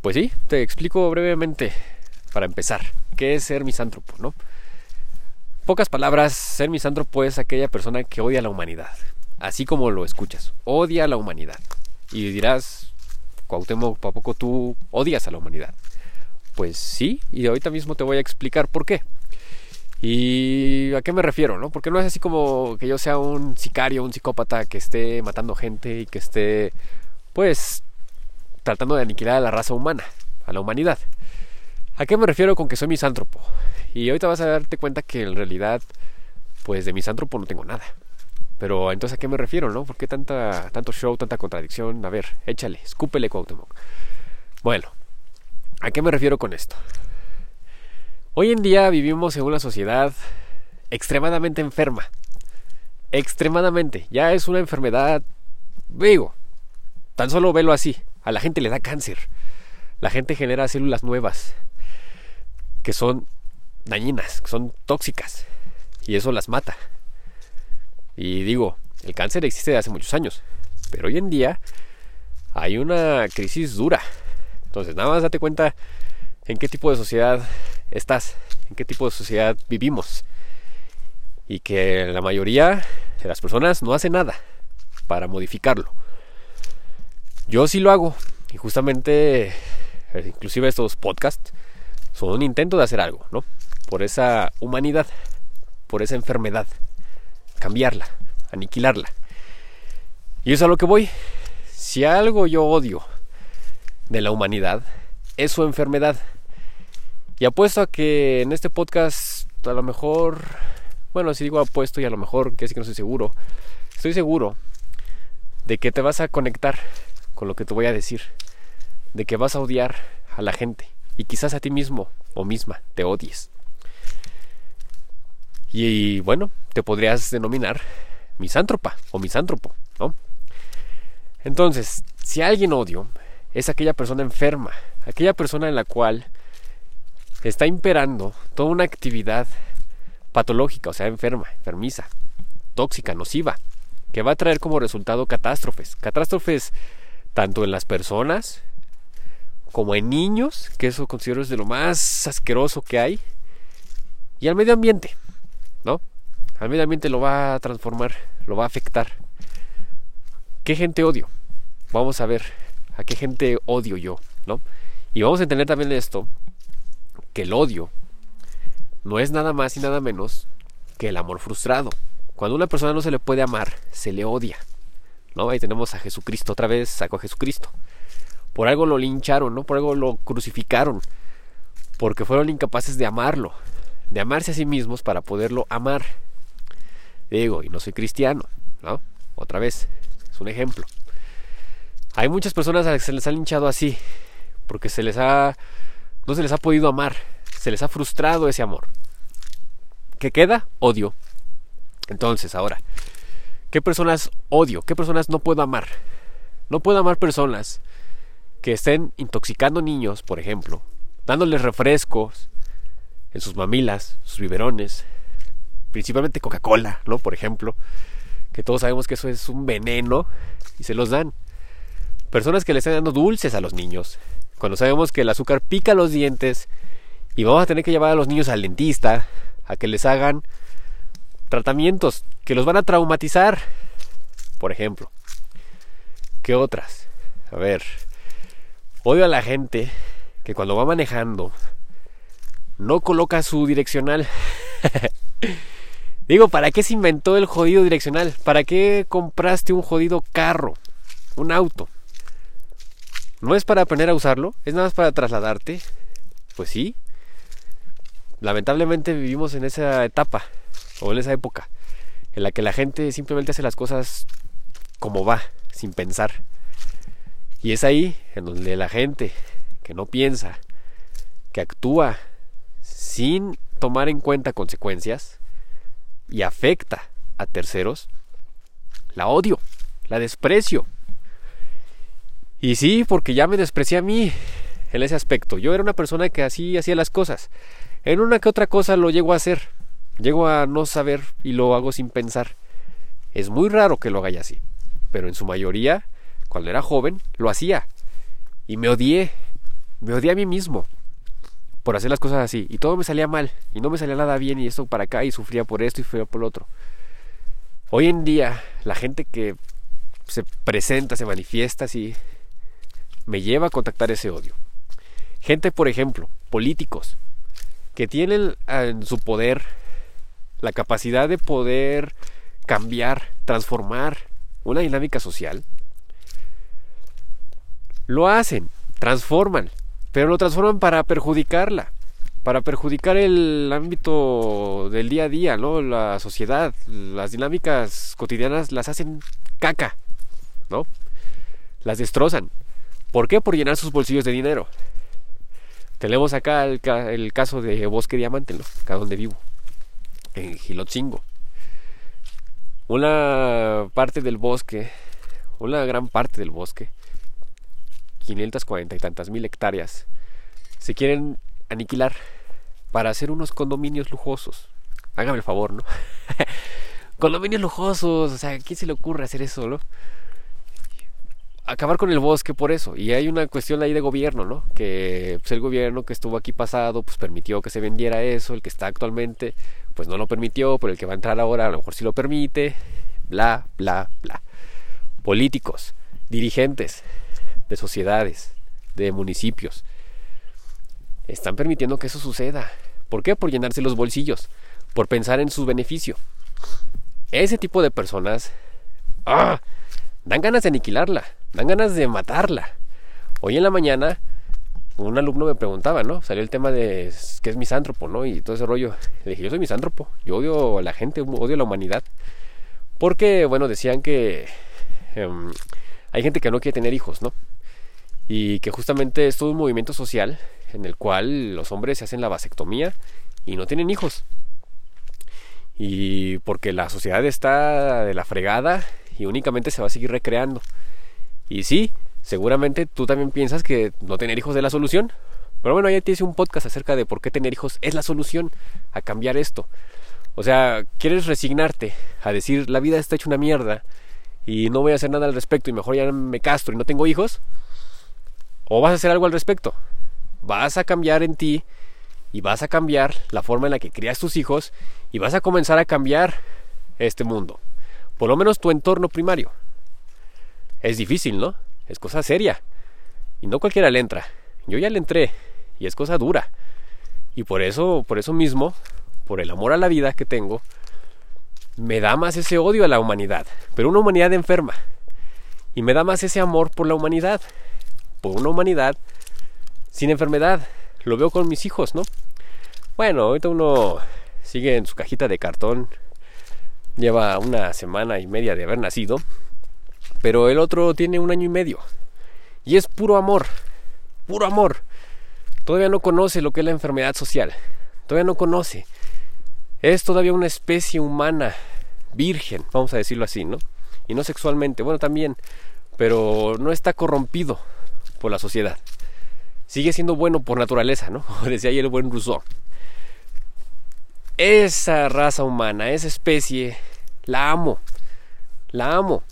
Pues sí, te explico brevemente para empezar, ¿qué es ser misántropo, no? Pocas palabras, ser misántropo es aquella persona que odia a la humanidad, así como lo escuchas, odia a la humanidad. Y dirás, Cuauhtémoc, ¿a poco tú odias a la humanidad? Pues sí, y ahorita mismo te voy a explicar por qué. ¿Y a qué me refiero? ¿no? Porque no es así como que yo sea un sicario, un psicópata que esté matando gente y que esté, pues, tratando de aniquilar a la raza humana, a la humanidad. ¿A qué me refiero con que soy misántropo? Y ahorita vas a darte cuenta que en realidad, pues de misántropo no tengo nada. Pero entonces a qué me refiero, ¿no? ¿Por qué tanta, tanto show, tanta contradicción? A ver, échale, escúpele Cuauhtémoc. Bueno, ¿a qué me refiero con esto? Hoy en día vivimos en una sociedad extremadamente enferma. Extremadamente. Ya es una enfermedad, digo, tan solo velo así. A la gente le da cáncer. La gente genera células nuevas que son dañinas, que son tóxicas. Y eso las mata. Y digo, el cáncer existe desde hace muchos años. Pero hoy en día hay una crisis dura. Entonces, nada más date cuenta en qué tipo de sociedad estás, en qué tipo de sociedad vivimos. Y que la mayoría de las personas no hace nada para modificarlo. Yo sí lo hago. Y justamente, eh, inclusive estos podcasts, son un intento de hacer algo, ¿no? Por esa humanidad, por esa enfermedad. Cambiarla, aniquilarla. Y es a lo que voy. Si algo yo odio de la humanidad, es su enfermedad. Y apuesto a que en este podcast a lo mejor, bueno, si digo apuesto y a lo mejor, que es que no estoy seguro, estoy seguro de que te vas a conectar con lo que te voy a decir, de que vas a odiar a la gente y quizás a ti mismo o misma te odies. Y, bueno, te podrías denominar misántropa o misántropo, ¿no? Entonces, si alguien odio, es aquella persona enferma, aquella persona en la cual está imperando toda una actividad patológica, o sea, enferma, enfermiza, tóxica, nociva, que va a traer como resultado catástrofes. Catástrofes tanto en las personas como en niños, que eso considero es de lo más asqueroso que hay, y al medio ambiente, ¿no? Al medio ambiente lo va a transformar, lo va a afectar. ¿Qué gente odio? Vamos a ver a qué gente odio yo, ¿no? Y vamos a entender también esto, que el odio no es nada más y nada menos que el amor frustrado. Cuando una persona no se le puede amar, se le odia. ¿No? Ahí tenemos a Jesucristo otra vez, sacó a Jesucristo. Por algo lo lincharon, ¿no? Por algo lo crucificaron. Porque fueron incapaces de amarlo, de amarse a sí mismos para poderlo amar. Digo, y no soy cristiano, ¿no? Otra vez, es un ejemplo. Hay muchas personas a las que se les ha linchado así, porque se les ha no se les ha podido amar, se les ha frustrado ese amor. ¿Qué queda? Odio. Entonces, ahora, ¿qué personas odio? ¿Qué personas no puedo amar? No puedo amar personas que estén intoxicando niños, por ejemplo, dándoles refrescos en sus mamilas, sus biberones, principalmente Coca-Cola, ¿no? Por ejemplo, que todos sabemos que eso es un veneno y se los dan. Personas que le están dando dulces a los niños, cuando sabemos que el azúcar pica los dientes y vamos a tener que llevar a los niños al dentista a que les hagan tratamientos que los van a traumatizar. Por ejemplo, ¿qué otras? A ver, odio a la gente que cuando va manejando no coloca su direccional. Digo, ¿para qué se inventó el jodido direccional? ¿Para qué compraste un jodido carro? Un auto. No es para aprender a usarlo, es nada más para trasladarte. Pues sí. Lamentablemente vivimos en esa etapa, o en esa época, en la que la gente simplemente hace las cosas como va, sin pensar. Y es ahí en donde la gente que no piensa, que actúa sin tomar en cuenta consecuencias y afecta a terceros, la odio, la desprecio. Y sí, porque ya me desprecié a mí en ese aspecto. Yo era una persona que así hacía las cosas. En una que otra cosa lo llego a hacer. Llego a no saber y lo hago sin pensar. Es muy raro que lo haga así. Pero en su mayoría, cuando era joven, lo hacía. Y me odié. Me odié a mí mismo por hacer las cosas así. Y todo me salía mal. Y no me salía nada bien. Y esto para acá. Y sufría por esto y sufría por lo otro. Hoy en día, la gente que se presenta, se manifiesta así, me lleva a contactar ese odio. Gente, por ejemplo, políticos, que tienen en su poder la capacidad de poder cambiar, transformar una dinámica social, lo hacen, transforman, pero lo transforman para perjudicarla, para perjudicar el ámbito del día a día, ¿no? La sociedad, las dinámicas cotidianas las hacen caca, ¿no? Las destrozan. ¿Por qué? Por llenar sus bolsillos de dinero. Tenemos acá el, caso de Bosque Diamante, ¿no? Acá donde vivo, en Gilotzingo. Una parte del bosque, una gran parte del bosque, 540 y tantas mil hectáreas, se quieren aniquilar para hacer unos condominios lujosos. Hágame el favor, ¿no? condominios lujosos, o sea, ¿a quién se le ocurre hacer eso, no? acabar con el bosque por eso. Y hay una cuestión ahí de gobierno, ¿no? Que pues, el gobierno que estuvo aquí pasado, pues permitió que se vendiera eso, el que está actualmente, pues no lo permitió, pero el que va a entrar ahora a lo mejor sí lo permite, bla, bla, bla. Políticos, dirigentes de sociedades, de municipios, están permitiendo que eso suceda. ¿Por qué? Por llenarse los bolsillos, por pensar en su beneficio. Ese tipo de personas, ¡ah! dan ganas de aniquilarla dan ganas de matarla. Hoy en la mañana un alumno me preguntaba, ¿no? Salió el tema de qué es misántropo, ¿no? Y todo ese rollo. Le dije, yo soy misántropo, yo odio a la gente, odio a la humanidad. Porque, bueno, decían que em, hay gente que no quiere tener hijos, ¿no? Y que justamente es todo un movimiento social en el cual los hombres se hacen la vasectomía y no tienen hijos. Y porque la sociedad está de la fregada y únicamente se va a seguir recreando. Y sí, seguramente tú también piensas que no tener hijos es la solución. Pero bueno, ya te hice un podcast acerca de por qué tener hijos es la solución a cambiar esto. O sea, ¿quieres resignarte a decir la vida está hecha una mierda y no voy a hacer nada al respecto y mejor ya me castro y no tengo hijos? ¿O vas a hacer algo al respecto? Vas a cambiar en ti y vas a cambiar la forma en la que crías tus hijos y vas a comenzar a cambiar este mundo. Por lo menos tu entorno primario es difícil, ¿no? Es cosa seria. Y no cualquiera le entra. Yo ya le entré y es cosa dura. Y por eso, por eso mismo, por el amor a la vida que tengo, me da más ese odio a la humanidad, pero una humanidad enferma. Y me da más ese amor por la humanidad, por una humanidad sin enfermedad. Lo veo con mis hijos, ¿no? Bueno, ahorita uno sigue en su cajita de cartón, lleva una semana y media de haber nacido, pero el otro tiene un año y medio. Y es puro amor, puro amor. Todavía no conoce lo que es la enfermedad social. Todavía no conoce. Es todavía una especie humana, virgen, vamos a decirlo así, ¿no? Y no sexualmente, bueno, también, pero no está corrompido por la sociedad. Sigue siendo bueno por naturaleza, ¿no? Como decía ayer el buen Rousseau. Esa raza humana, esa especie, la amo. La amo.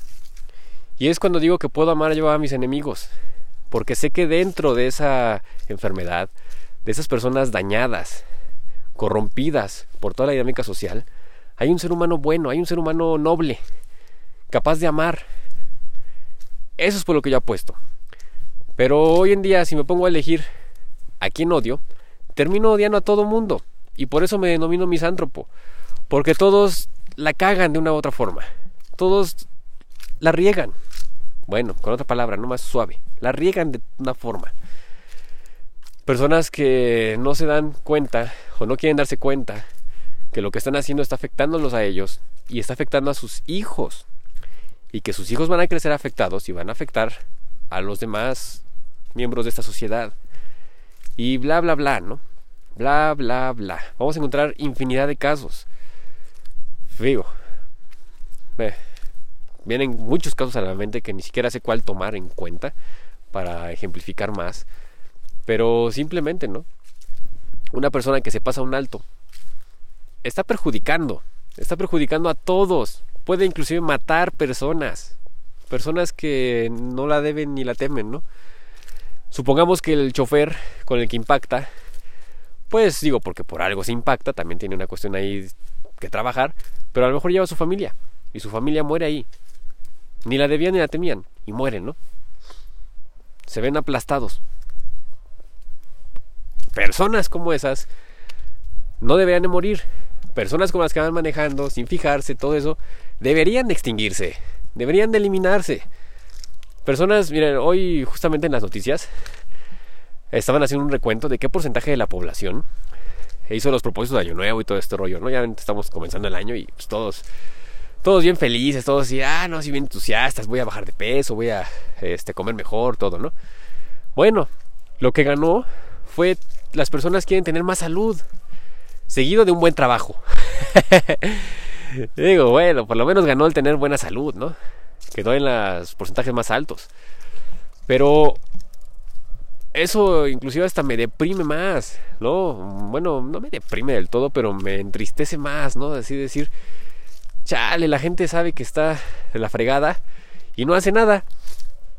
Y es cuando digo que puedo amar yo a mis enemigos, porque sé que dentro de esa enfermedad, de esas personas dañadas, corrompidas por toda la dinámica social, hay un ser humano bueno, hay un ser humano noble, capaz de amar. Eso es por lo que yo apuesto. Pero hoy en día, si me pongo a elegir a quién odio, termino odiando a todo mundo. Y por eso me denomino misántropo. Porque todos la cagan de una u otra forma. Todos la riegan. Bueno, con otra palabra, no más suave. La riegan de una forma. Personas que no se dan cuenta o no quieren darse cuenta que lo que están haciendo está afectándolos a ellos y está afectando a sus hijos. Y que sus hijos van a crecer afectados y van a afectar a los demás miembros de esta sociedad. Y bla, bla, bla, ¿no? Bla, bla, bla. Vamos a encontrar infinidad de casos. Digo, vienen muchos casos a la mente que ni siquiera sé cuál tomar en cuenta para ejemplificar más. Pero simplemente, ¿no? Una persona que se pasa un alto está perjudicando, está perjudicando a todos. Puede inclusive matar personas, personas que no la deben ni la temen, ¿no? Supongamos que el chofer con el que impacta, pues digo, porque por algo se impacta, también tiene una cuestión ahí que trabajar, pero a lo mejor lleva a su familia y su familia muere ahí. Ni la debían ni la temían y mueren, ¿no? Se ven aplastados. Personas como esas no deberían de morir. Personas como las que van manejando, sin fijarse, todo eso, deberían de extinguirse, deberían de eliminarse. Personas, miren, hoy justamente en las noticias estaban haciendo un recuento de qué porcentaje de la población hizo los propósitos de Año Nuevo y todo este rollo, ¿no? Ya estamos comenzando el año y pues, todos, todos bien felices, todos así, ah, no, así bien entusiastas, voy a bajar de peso, voy a este, comer mejor, todo, ¿no? Bueno, lo que ganó fue las personas quieren tener más salud, seguido de un buen trabajo. Digo, bueno, por lo menos ganó el tener buena salud, ¿no? Quedó en los porcentajes más altos. Pero eso inclusive hasta me deprime más, ¿no? Bueno, no me deprime del todo, pero me entristece más, ¿no? Así decir, chale, la gente sabe que está de la fregada y no hace nada.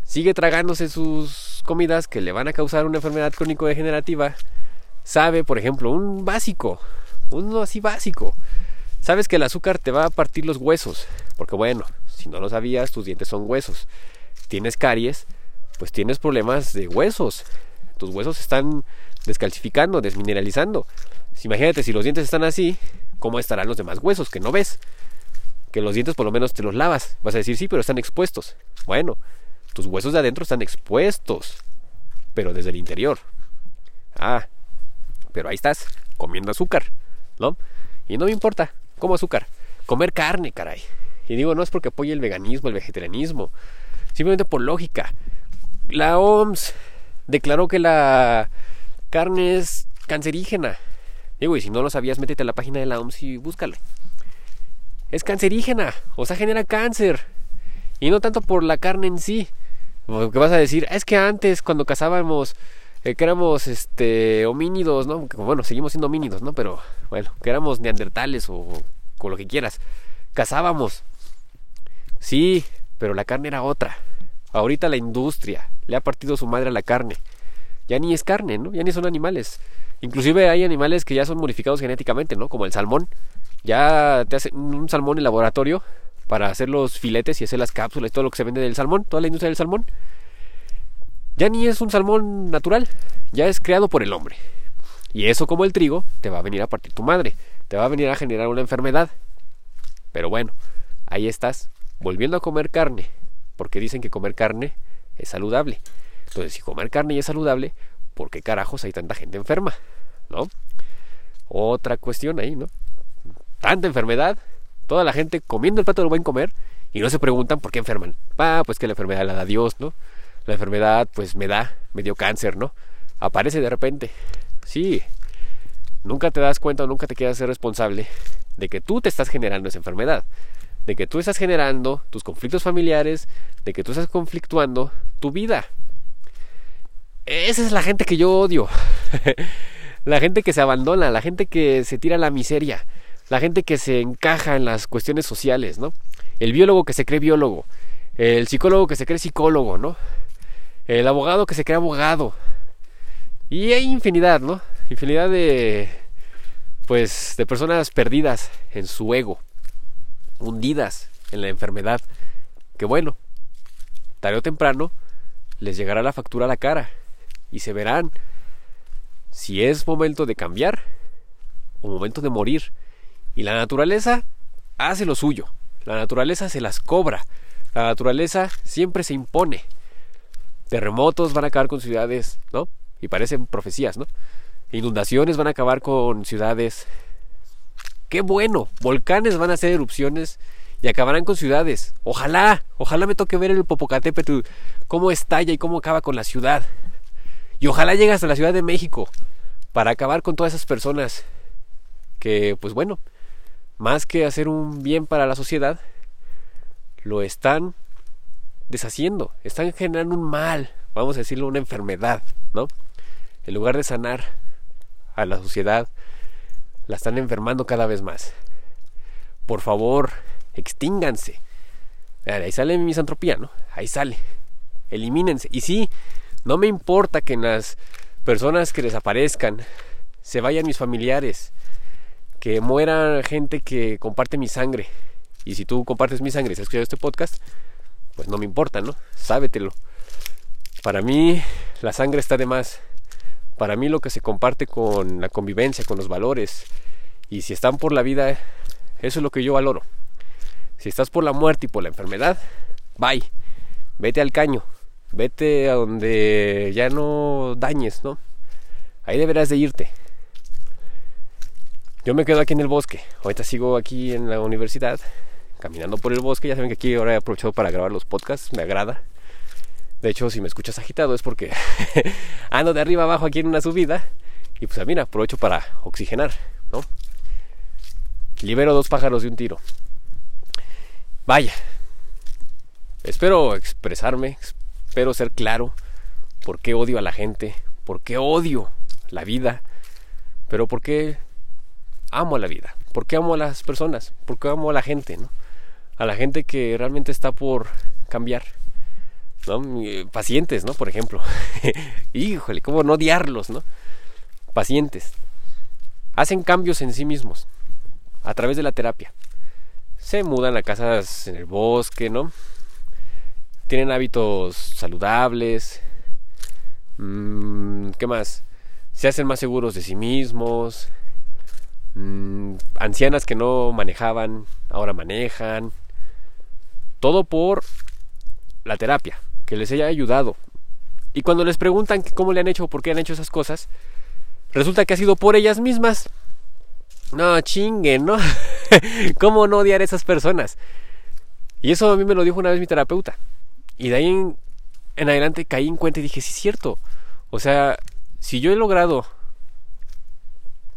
Sigue tragándose sus comidas que le van a causar una enfermedad crónico-degenerativa. Sabe, por ejemplo, un básico, uno así básico. Sabes que el azúcar te va a partir los huesos, porque bueno, si no lo sabías, tus dientes son huesos. Tienes caries, pues tienes problemas de huesos. Tus huesos están descalcificando, desmineralizando. imagínate, si los dientes están así, ¿cómo estarán los demás huesos que no ves? Que los dientes por lo menos te los lavas. Vas a decir, sí, pero están expuestos. Bueno, tus huesos de adentro están expuestos, pero desde el interior. Ah, pero ahí estás, comiendo azúcar, ¿no? Y no me importa, como azúcar. Comer carne, caray. Y digo, no es porque apoye el veganismo, el vegetarianismo, simplemente por lógica. La OMS declaró que la carne es cancerígena. Digo, y si no lo sabías, métete a la página de la OMS y búscalo. Es cancerígena, o sea, genera cáncer. Y no tanto por la carne en sí. Porque vas a decir, es que antes cuando cazábamos, eh, que éramos este, homínidos, ¿no? Bueno, seguimos siendo homínidos, ¿no? Pero bueno, que éramos neandertales o con lo que quieras. Cazábamos. Sí, pero la carne era otra. Ahorita la industria le ha partido su madre a la carne. Ya ni es carne, ¿no? Ya ni son animales. Inclusive hay animales que ya son modificados genéticamente, ¿no? Como el salmón. Ya te hacen un salmón en laboratorio para hacer los filetes y hacer las cápsulas todo lo que se vende del salmón, toda la industria del salmón. Ya ni es un salmón natural, ya es creado por el hombre. Y eso como el trigo te va a venir a partir tu madre, te va a venir a generar una enfermedad. Pero bueno, ahí estás, volviendo a comer carne, porque dicen que comer carne es saludable. Entonces, si comer carne es saludable, ¿por qué carajos hay tanta gente enferma? ¿No? Otra cuestión ahí, ¿no? Tanta enfermedad, toda la gente comiendo el plato del buen comer y no se preguntan por qué enferman. Ah, pues que la enfermedad la da Dios, ¿no? La enfermedad, pues me da, me dio cáncer, ¿no? Aparece de repente. Sí, nunca te das cuenta nunca te quieras ser responsable de que tú te estás generando esa enfermedad de que tú estás generando tus conflictos familiares, de que tú estás conflictuando tu vida. Esa es la gente que yo odio. la gente que se abandona, la gente que se tira a la miseria, la gente que se encaja en las cuestiones sociales, ¿no? El biólogo que se cree biólogo, el psicólogo que se cree psicólogo, ¿no? El abogado que se cree abogado. Y hay infinidad, ¿no? Infinidad de pues de personas perdidas en su ego hundidas en la enfermedad, que bueno, tarde o temprano les llegará la factura a la cara y se verán si es momento de cambiar o momento de morir. Y la naturaleza hace lo suyo, la naturaleza se las cobra, la naturaleza siempre se impone. Terremotos van a acabar con ciudades, ¿no? Y parecen profecías, ¿no? Inundaciones van a acabar con ciudades, Qué bueno, volcanes van a hacer erupciones y acabarán con ciudades. Ojalá, ojalá me toque ver el Popocatépetl cómo estalla y cómo acaba con la ciudad. Y ojalá llegue hasta la Ciudad de México para acabar con todas esas personas que, pues bueno, más que hacer un bien para la sociedad, lo están deshaciendo, están generando un mal, vamos a decirlo, una enfermedad, ¿no? En lugar de sanar a la sociedad, la están enfermando cada vez más. Por favor, extínganse. Ahí sale mi misantropía, ¿no? Ahí sale. Elimínense. Y sí, No me importa que en las personas que desaparezcan se vayan mis familiares, que muera gente que comparte mi sangre. Y si tú compartes mi sangre y has escuchado este podcast, pues no me importa, ¿no? Sábetelo. Para mí la sangre está de más. Para mí lo que se comparte con la convivencia, con los valores, y si están por la vida, eso es lo que yo valoro. Si estás por la muerte y por la enfermedad, bye. Vete al caño. Vete a donde ya no dañes, ¿no? Ahí deberás de irte. Yo me quedo aquí en el bosque. Ahorita sigo aquí en la universidad, caminando por el bosque. Ya saben que aquí ahora he aprovechado para grabar los podcasts. Me agrada. De hecho, si me escuchas agitado es porque ando de arriba abajo aquí en una subida. Y pues mira, aprovecho para oxigenar, ¿no? Libero dos pájaros de un tiro. Vaya. Espero expresarme, espero ser claro por qué odio a la gente, por qué odio la vida, pero por qué amo a la vida, por qué amo a las personas, por qué amo a la gente, ¿no? A la gente que realmente está por cambiar. ¿no? Pacientes, ¿no? Por ejemplo. Híjole, ¿cómo no odiarlos, ¿no? Pacientes. Hacen cambios en sí mismos a través de la terapia. Se mudan a casas en el bosque, ¿no? Tienen hábitos saludables. Mm, ¿Qué más? Se hacen más seguros de sí mismos. Mm, ancianas que no manejaban, ahora manejan. Todo por la terapia, que les haya ayudado. Y cuando les preguntan cómo le han hecho o por qué han hecho esas cosas, resulta que ha sido por ellas mismas. No, chingue, ¿no? ¿Cómo no odiar a esas personas? Y eso a mí me lo dijo una vez mi terapeuta. Y de ahí en, adelante caí en cuenta y dije, sí es cierto. O sea, si yo he logrado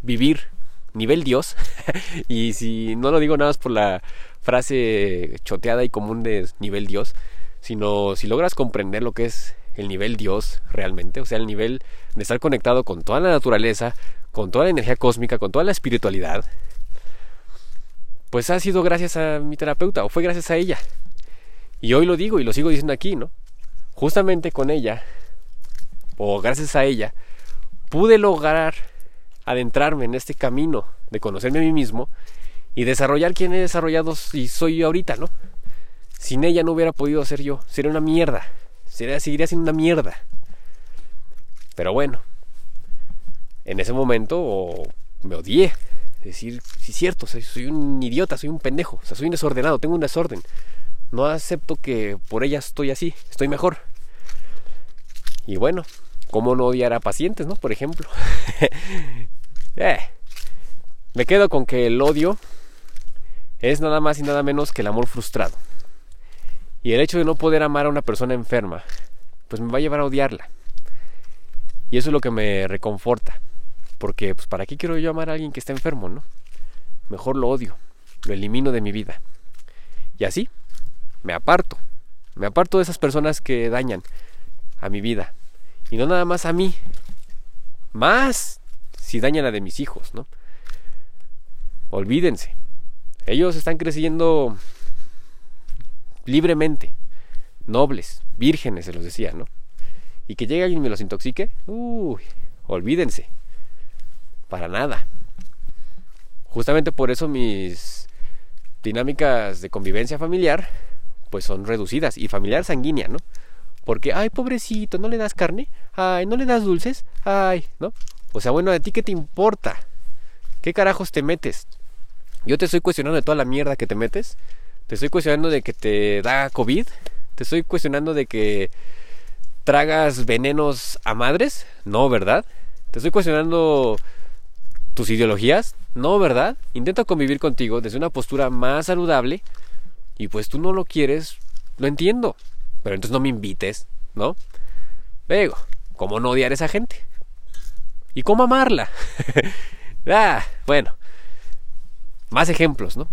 vivir nivel Dios, y si no lo digo nada más por la frase choteada y común de nivel Dios, sino si logras comprender lo que es el nivel Dios realmente, o sea, el nivel de estar conectado con toda la naturaleza, con toda la energía cósmica, con toda la espiritualidad, pues ha sido gracias a mi terapeuta o fue gracias a ella. Y hoy lo digo y lo sigo diciendo aquí, ¿no? Justamente con ella, o gracias a ella, pude lograr adentrarme en este camino de conocerme a mí mismo y desarrollar quien he desarrollado y soy yo ahorita, ¿no? Sin ella no hubiera podido ser yo, sería una mierda, sería, seguiría siendo una mierda. Pero bueno, en ese momento me odié. Decir, sí es cierto, soy, un idiota, soy un pendejo, o sea, soy un desordenado, tengo un desorden. No acepto que por ella estoy así, estoy mejor. Y bueno, ¿cómo no odiar a pacientes, no? Por ejemplo. eh, me quedo con que el odio es nada más y nada menos que el amor frustrado. Y el hecho de no poder amar a una persona enferma, pues me va a llevar a odiarla. Y eso es lo que me reconforta. Porque, pues, ¿para qué quiero yo amar a alguien que está enfermo, no? Mejor lo odio, lo elimino de mi vida. Y así, me aparto. Me aparto de esas personas que dañan a mi vida. Y no nada más a mí. Más si dañan a de mis hijos, ¿no? Olvídense. Ellos están creciendo libremente, nobles, vírgenes, se los decía, ¿no? Y que llegue alguien y me los intoxique, uy, olvídense para nada. Justamente por eso mis dinámicas de convivencia familiar pues son reducidas y familiar sanguínea, ¿no? Porque, ay, pobrecito, ¿no le das carne? Ay, ¿no le das dulces? Ay, ¿no? O sea, bueno, ¿a ti qué te importa? ¿Qué carajos te metes? Yo te estoy cuestionando de toda la mierda que te metes. Te estoy cuestionando de que te da COVID. Te estoy cuestionando de que tragas venenos a madres. No, ¿verdad? Te estoy cuestionando tus ideologías? No, ¿verdad? Intento convivir contigo desde una postura más saludable y pues tú no lo quieres, lo entiendo. Pero entonces no me invites, ¿no? Digo, ¿cómo no odiar a esa gente? ¿Y cómo amarla? ah, bueno. Más ejemplos, ¿no?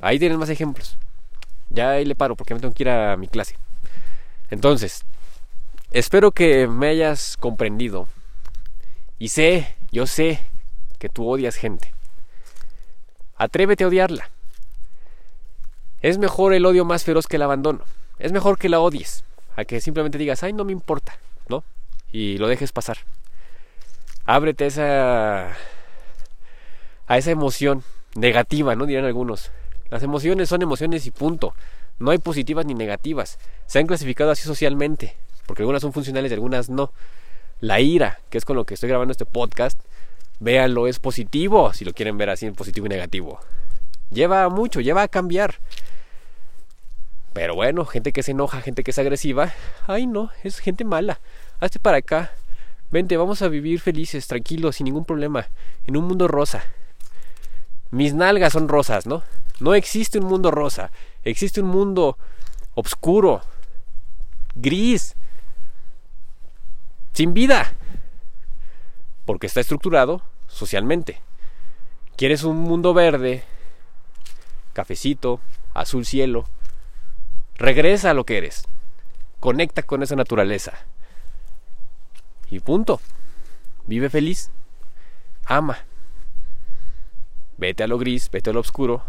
Ahí tienen más ejemplos. Ya ahí le paro porque me tengo que ir a mi clase. Entonces, espero que me hayas comprendido. Y sé, yo sé que tú odias gente. Atrévete a odiarla. Es mejor el odio más feroz que el abandono. Es mejor que la odies, a que simplemente digas, ay, no me importa. ¿no? Y lo dejes pasar. Ábrete a esa a esa emoción negativa, ¿no? Dirán algunos. Las emociones son emociones y punto. No hay positivas ni negativas. Se han clasificado así socialmente, porque algunas son funcionales y algunas no. La ira, que es con lo que estoy grabando este podcast, véanlo, es positivo, si lo quieren ver así en positivo y negativo. Lleva mucho, lleva a cambiar. Pero bueno, gente que se enoja, gente que es agresiva, ay no, es gente mala. Hazte para acá. Vente, vamos a vivir felices, tranquilos, sin ningún problema, en un mundo rosa. Mis nalgas son rosas, ¿no? No existe un mundo rosa, existe un mundo oscuro, gris, sin vida, porque está estructurado socialmente. ¿Quieres un mundo verde, cafecito, azul cielo? Regresa a lo que eres. Conecta con esa naturaleza. Y punto. Vive feliz. Ama. Vete a lo gris, vete a lo oscuro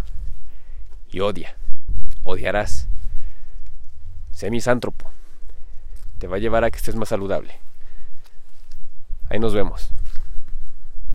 y odia. Odiarás. Sé misántropo. Te va a llevar a que estés más saludable. Ahí nos vemos.